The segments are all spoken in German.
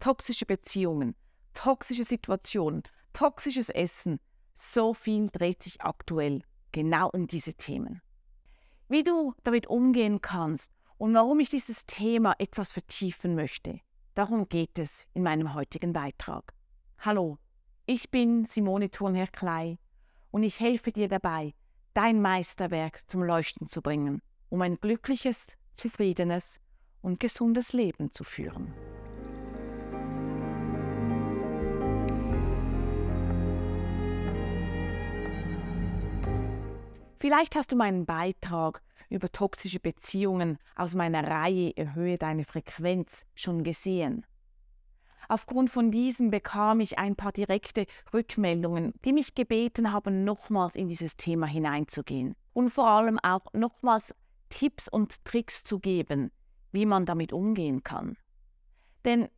toxische Beziehungen, toxische Situationen, toxisches Essen. So viel dreht sich aktuell genau um diese Themen. Wie du damit umgehen kannst und warum ich dieses Thema etwas vertiefen möchte, darum geht es in meinem heutigen Beitrag. Hallo, ich bin Simone Thurnherr-Klei und ich helfe dir dabei, dein Meisterwerk zum Leuchten zu bringen, um ein glückliches, zufriedenes und gesundes Leben zu führen. Vielleicht hast du meinen Beitrag über toxische Beziehungen aus meiner Reihe Erhöhe deine Frequenz schon gesehen. Aufgrund von diesem bekam ich ein paar direkte Rückmeldungen, die mich gebeten haben, nochmals in dieses Thema hineinzugehen und vor allem auch nochmals Tipps und Tricks zu geben, wie man damit umgehen kann. Denn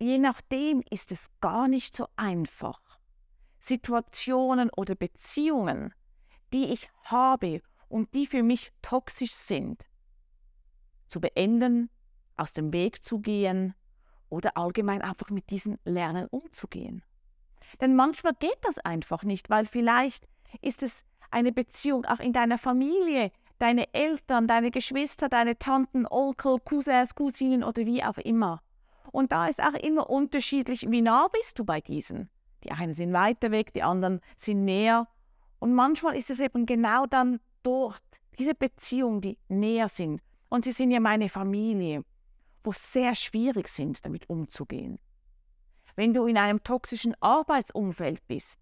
je nachdem ist es gar nicht so einfach. Situationen oder Beziehungen die ich habe und die für mich toxisch sind, zu beenden, aus dem Weg zu gehen oder allgemein einfach mit diesen Lernen umzugehen. Denn manchmal geht das einfach nicht, weil vielleicht ist es eine Beziehung auch in deiner Familie, deine Eltern, deine Geschwister, deine Tanten, Onkel, Cousins, Cousinen oder wie auch immer. Und da ist auch immer unterschiedlich, wie nah bist du bei diesen. Die einen sind weiter weg, die anderen sind näher. Und manchmal ist es eben genau dann dort, diese Beziehungen, die näher sind. Und sie sind ja meine Familie, wo es sehr schwierig sind, damit umzugehen. Wenn du in einem toxischen Arbeitsumfeld bist,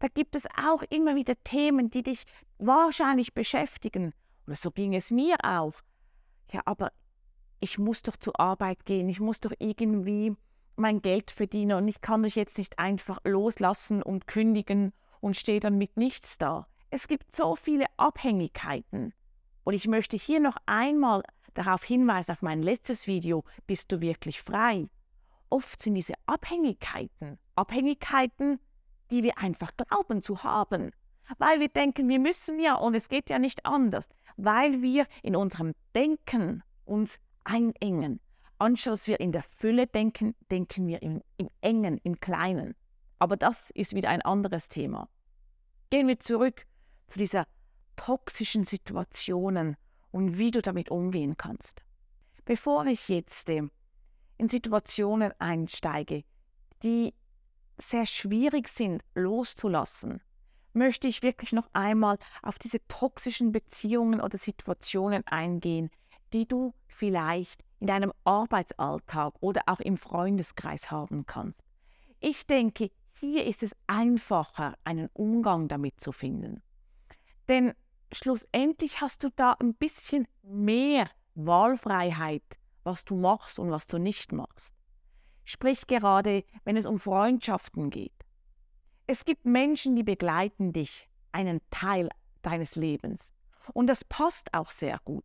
da gibt es auch immer wieder Themen, die dich wahrscheinlich beschäftigen. Oder so ging es mir auch. Ja, aber ich muss doch zur Arbeit gehen, ich muss doch irgendwie mein Geld verdienen und ich kann dich jetzt nicht einfach loslassen und kündigen und stehe dann mit nichts da. Es gibt so viele Abhängigkeiten. Und ich möchte hier noch einmal darauf hinweisen, auf mein letztes Video, bist du wirklich frei? Oft sind diese Abhängigkeiten, Abhängigkeiten, die wir einfach glauben zu haben. Weil wir denken, wir müssen ja und es geht ja nicht anders. Weil wir in unserem Denken uns einengen. Anstatt dass wir in der Fülle denken, denken wir im, im Engen, im Kleinen. Aber das ist wieder ein anderes Thema. Gehen wir zurück zu dieser toxischen Situationen und wie du damit umgehen kannst. Bevor ich jetzt äh, in Situationen einsteige, die sehr schwierig sind loszulassen, möchte ich wirklich noch einmal auf diese toxischen Beziehungen oder Situationen eingehen, die du vielleicht in deinem Arbeitsalltag oder auch im Freundeskreis haben kannst. Ich denke, hier ist es einfacher, einen Umgang damit zu finden. Denn schlussendlich hast du da ein bisschen mehr Wahlfreiheit, was du machst und was du nicht machst. Sprich gerade, wenn es um Freundschaften geht. Es gibt Menschen, die begleiten dich einen Teil deines Lebens. Und das passt auch sehr gut.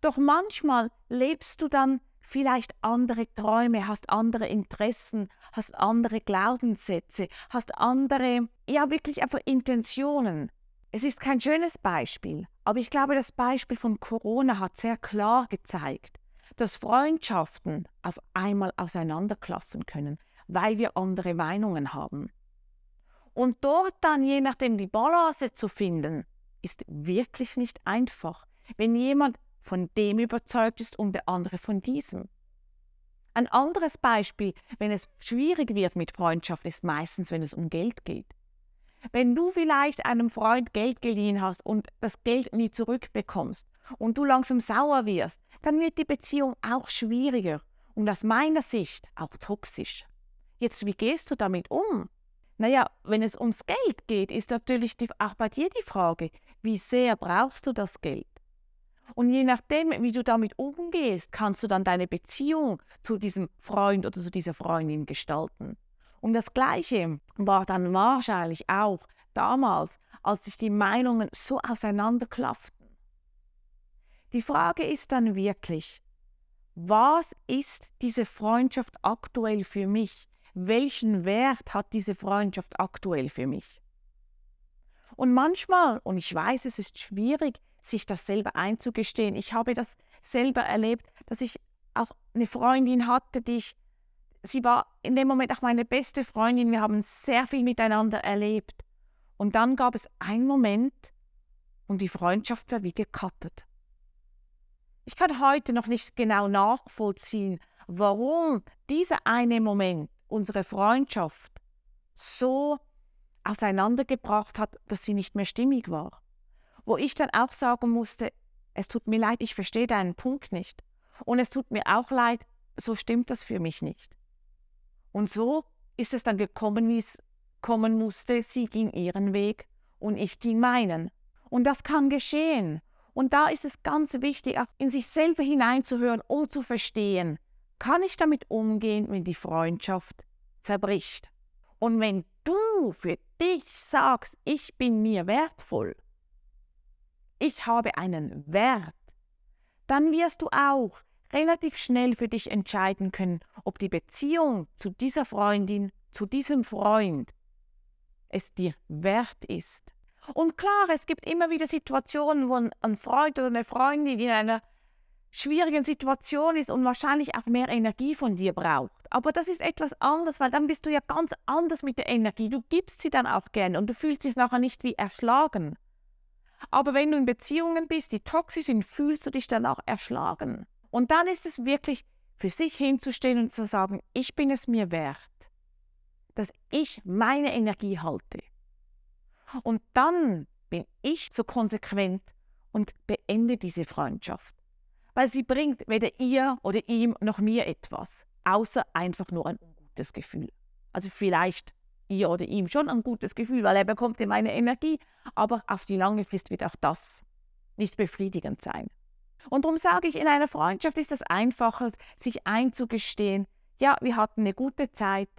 Doch manchmal lebst du dann vielleicht andere Träume, hast andere Interessen, hast andere Glaubenssätze, hast andere, ja wirklich einfach Intentionen. Es ist kein schönes Beispiel, aber ich glaube, das Beispiel von Corona hat sehr klar gezeigt, dass Freundschaften auf einmal auseinanderklassen können, weil wir andere Meinungen haben. Und dort dann, je nachdem, die Balance zu finden, ist wirklich nicht einfach. Wenn jemand von dem überzeugt ist und der andere von diesem. Ein anderes Beispiel, wenn es schwierig wird mit Freundschaft, ist meistens, wenn es um Geld geht. Wenn du vielleicht einem Freund Geld geliehen hast und das Geld nie zurückbekommst und du langsam sauer wirst, dann wird die Beziehung auch schwieriger und aus meiner Sicht auch toxisch. Jetzt, wie gehst du damit um? Naja, wenn es ums Geld geht, ist natürlich auch bei dir die Frage, wie sehr brauchst du das Geld? Und je nachdem, wie du damit umgehst, kannst du dann deine Beziehung zu diesem Freund oder zu dieser Freundin gestalten. Und das Gleiche war dann wahrscheinlich auch damals, als sich die Meinungen so auseinanderklafften. Die Frage ist dann wirklich, was ist diese Freundschaft aktuell für mich? Welchen Wert hat diese Freundschaft aktuell für mich? Und manchmal, und ich weiß, es ist schwierig, sich das selber einzugestehen. Ich habe das selber erlebt, dass ich auch eine Freundin hatte, die ich sie war in dem Moment auch meine beste Freundin. Wir haben sehr viel miteinander erlebt. Und dann gab es einen Moment und die Freundschaft war wie gekappert. Ich kann heute noch nicht genau nachvollziehen, warum dieser eine Moment unsere Freundschaft so auseinandergebracht hat, dass sie nicht mehr stimmig war. Wo ich dann auch sagen musste, es tut mir leid, ich verstehe deinen Punkt nicht. Und es tut mir auch leid, so stimmt das für mich nicht. Und so ist es dann gekommen, wie es kommen musste. Sie ging ihren Weg und ich ging meinen. Und das kann geschehen. Und da ist es ganz wichtig, auch in sich selber hineinzuhören, um zu verstehen, kann ich damit umgehen, wenn die Freundschaft zerbricht. Und wenn du für dich sagst, ich bin mir wertvoll, ich habe einen Wert, dann wirst du auch relativ schnell für dich entscheiden können, ob die Beziehung zu dieser Freundin, zu diesem Freund es dir wert ist. Und klar, es gibt immer wieder Situationen, wo ein Freund oder eine Freundin in einer schwierigen Situation ist und wahrscheinlich auch mehr Energie von dir braucht. Aber das ist etwas anderes, weil dann bist du ja ganz anders mit der Energie. Du gibst sie dann auch gerne und du fühlst dich nachher nicht wie erschlagen. Aber wenn du in Beziehungen bist, die toxisch sind, fühlst du dich dann auch erschlagen. Und dann ist es wirklich für sich hinzustehen und zu sagen, ich bin es mir wert, dass ich meine Energie halte. Und dann bin ich so konsequent und beende diese Freundschaft. Weil sie bringt weder ihr oder ihm noch mir etwas, außer einfach nur ein ungutes Gefühl. Also vielleicht ihr oder ihm schon ein gutes Gefühl, weil er bekommt ja meine Energie, aber auf die lange Frist wird auch das nicht befriedigend sein. Und darum sage ich, in einer Freundschaft ist es einfacher, sich einzugestehen, ja, wir hatten eine gute Zeit,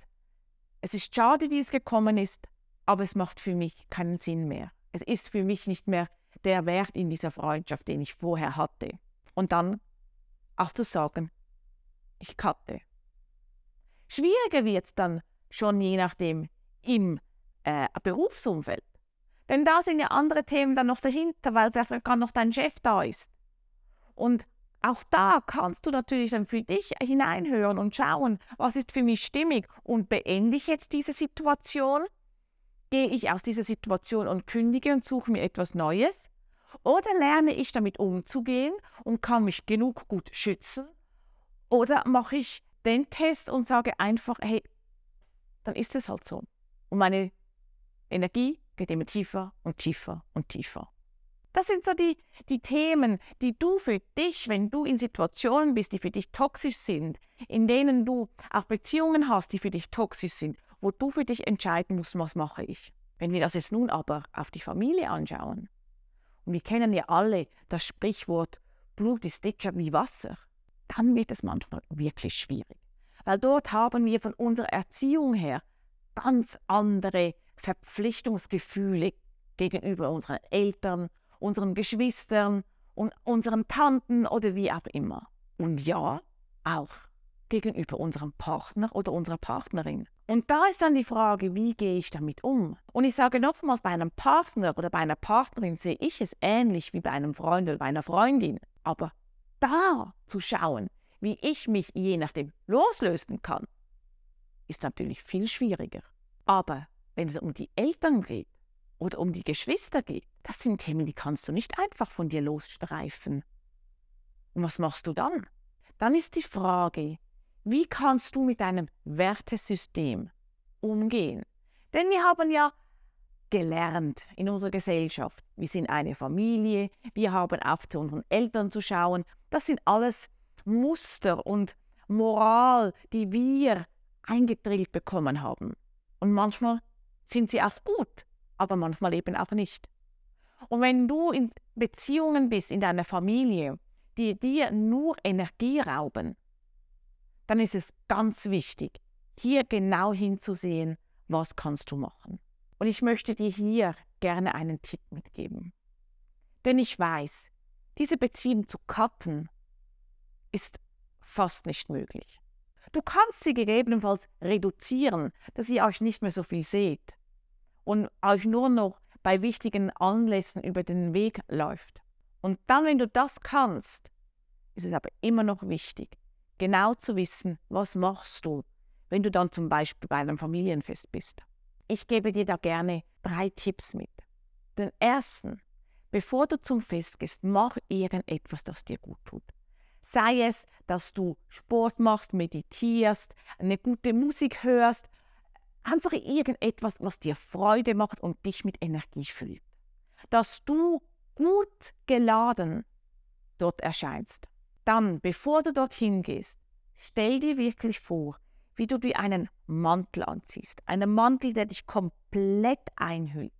es ist schade, wie es gekommen ist, aber es macht für mich keinen Sinn mehr. Es ist für mich nicht mehr der Wert in dieser Freundschaft, den ich vorher hatte. Und dann auch zu sagen, ich cutte. Schwieriger wird es dann schon je nachdem im äh, Berufsumfeld. Denn da sind ja andere Themen dann noch dahinter, weil vielleicht gar noch dein Chef da ist. Und auch da kannst du natürlich dann für dich hineinhören und schauen, was ist für mich stimmig und beende ich jetzt diese Situation? Gehe ich aus dieser Situation und kündige und suche mir etwas Neues? Oder lerne ich damit umzugehen und kann mich genug gut schützen? Oder mache ich den Test und sage einfach, hey, dann ist es halt so. Und meine Energie geht immer tiefer und tiefer und tiefer. Das sind so die, die Themen, die du für dich, wenn du in Situationen bist, die für dich toxisch sind, in denen du auch Beziehungen hast, die für dich toxisch sind, wo du für dich entscheiden musst, was mache ich. Wenn wir das jetzt nun aber auf die Familie anschauen, und wir kennen ja alle das Sprichwort, Blut ist dicker wie Wasser, dann wird es manchmal wirklich schwierig. Weil dort haben wir von unserer Erziehung her ganz andere Verpflichtungsgefühle gegenüber unseren Eltern, unseren Geschwistern und unseren Tanten oder wie auch immer. Und ja, auch gegenüber unserem Partner oder unserer Partnerin. Und da ist dann die Frage, wie gehe ich damit um? Und ich sage nochmals, bei einem Partner oder bei einer Partnerin sehe ich es ähnlich wie bei einem Freund oder bei einer Freundin. Aber da zu schauen, wie ich mich je nachdem loslösen kann, ist natürlich viel schwieriger. Aber wenn es um die Eltern geht oder um die Geschwister geht, das sind Themen, die kannst du nicht einfach von dir losstreifen. Und was machst du dann? Dann ist die Frage, wie kannst du mit deinem Wertesystem umgehen? Denn wir haben ja gelernt in unserer Gesellschaft. Wir sind eine Familie, wir haben auch zu unseren Eltern zu schauen. Das sind alles Muster und Moral, die wir eingedrillt bekommen haben. Und manchmal sind sie auch gut, aber manchmal eben auch nicht. Und wenn du in Beziehungen bist, in deiner Familie, die dir nur Energie rauben, dann ist es ganz wichtig, hier genau hinzusehen, was kannst du machen. Und ich möchte dir hier gerne einen Tipp mitgeben. Denn ich weiß, diese Beziehung zu cutten ist fast nicht möglich. Du kannst sie gegebenenfalls reduzieren, dass ihr euch nicht mehr so viel seht und euch nur noch bei wichtigen Anlässen über den Weg läuft. Und dann, wenn du das kannst, ist es aber immer noch wichtig, genau zu wissen, was machst du, wenn du dann zum Beispiel bei einem Familienfest bist. Ich gebe dir da gerne drei Tipps mit. Den ersten, bevor du zum Fest gehst, mach irgendetwas, das dir gut tut. Sei es, dass du Sport machst, meditierst, eine gute Musik hörst, einfach irgendetwas, was dir Freude macht und dich mit Energie füllt. Dass du gut geladen dort erscheinst. Dann, bevor du dorthin gehst, stell dir wirklich vor, wie du dir einen Mantel anziehst. Einen Mantel, der dich komplett einhüllt.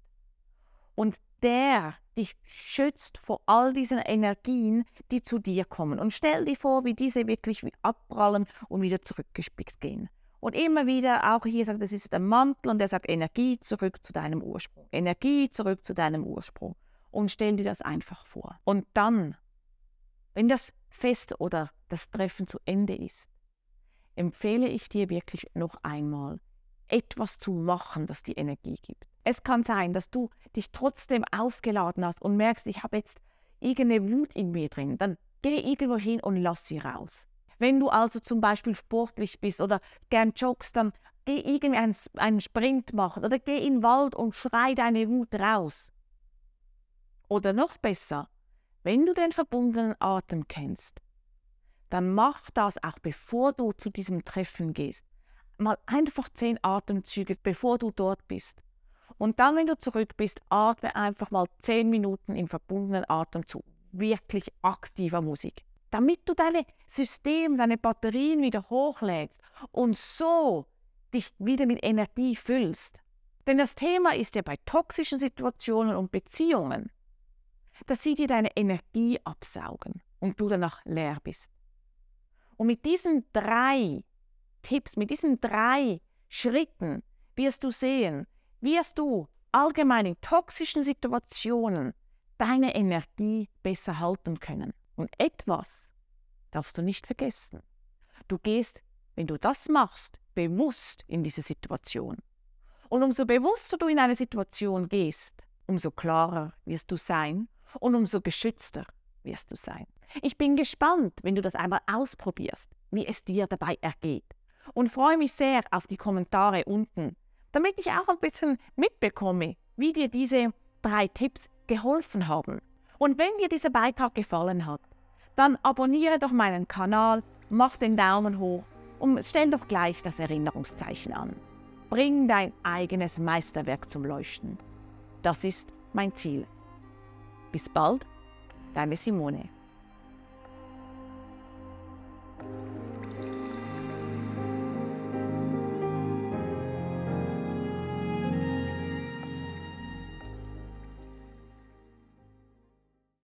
Und der dich schützt vor all diesen Energien, die zu dir kommen. Und stell dir vor, wie diese wirklich abprallen und wieder zurückgespickt gehen. Und immer wieder auch hier sagt, das ist der Mantel und der sagt Energie zurück zu deinem Ursprung. Energie zurück zu deinem Ursprung. Und stell dir das einfach vor. Und dann, wenn das Fest oder das Treffen zu Ende ist, empfehle ich dir wirklich noch einmal, etwas zu machen, das die Energie gibt. Es kann sein, dass du dich trotzdem aufgeladen hast und merkst, ich habe jetzt irgendeine Wut in mir drin. Dann geh irgendwo hin und lass sie raus. Wenn du also zum Beispiel sportlich bist oder gern joggst, dann geh irgendwie einen, Sprint machen oder geh in den Wald und schrei deine Wut raus. Oder noch besser, wenn du den verbundenen Atem kennst, dann mach das auch bevor du zu diesem Treffen gehst. Mal einfach zehn Atemzüge, bevor du dort bist. Und dann, wenn du zurück bist, atme einfach mal zehn Minuten im verbundenen Atem zu wirklich aktiver Musik. Damit du deine System, deine Batterien wieder hochlädst und so dich wieder mit Energie füllst. Denn das Thema ist ja bei toxischen Situationen und Beziehungen, dass sie dir deine Energie absaugen und du danach leer bist. Und mit diesen drei Tipps, mit diesen drei Schritten wirst du sehen, wirst du allgemein in toxischen Situationen deine Energie besser halten können. Und etwas darfst du nicht vergessen. Du gehst, wenn du das machst, bewusst in diese Situation. Und umso bewusster du in eine Situation gehst, umso klarer wirst du sein und umso geschützter wirst du sein. Ich bin gespannt, wenn du das einmal ausprobierst, wie es dir dabei ergeht. Und freue mich sehr auf die Kommentare unten, damit ich auch ein bisschen mitbekomme, wie dir diese drei Tipps geholfen haben. Und wenn dir dieser Beitrag gefallen hat, dann abonniere doch meinen Kanal, mach den Daumen hoch und stell doch gleich das Erinnerungszeichen an. Bring dein eigenes Meisterwerk zum Leuchten. Das ist mein Ziel. Bis bald, deine Simone.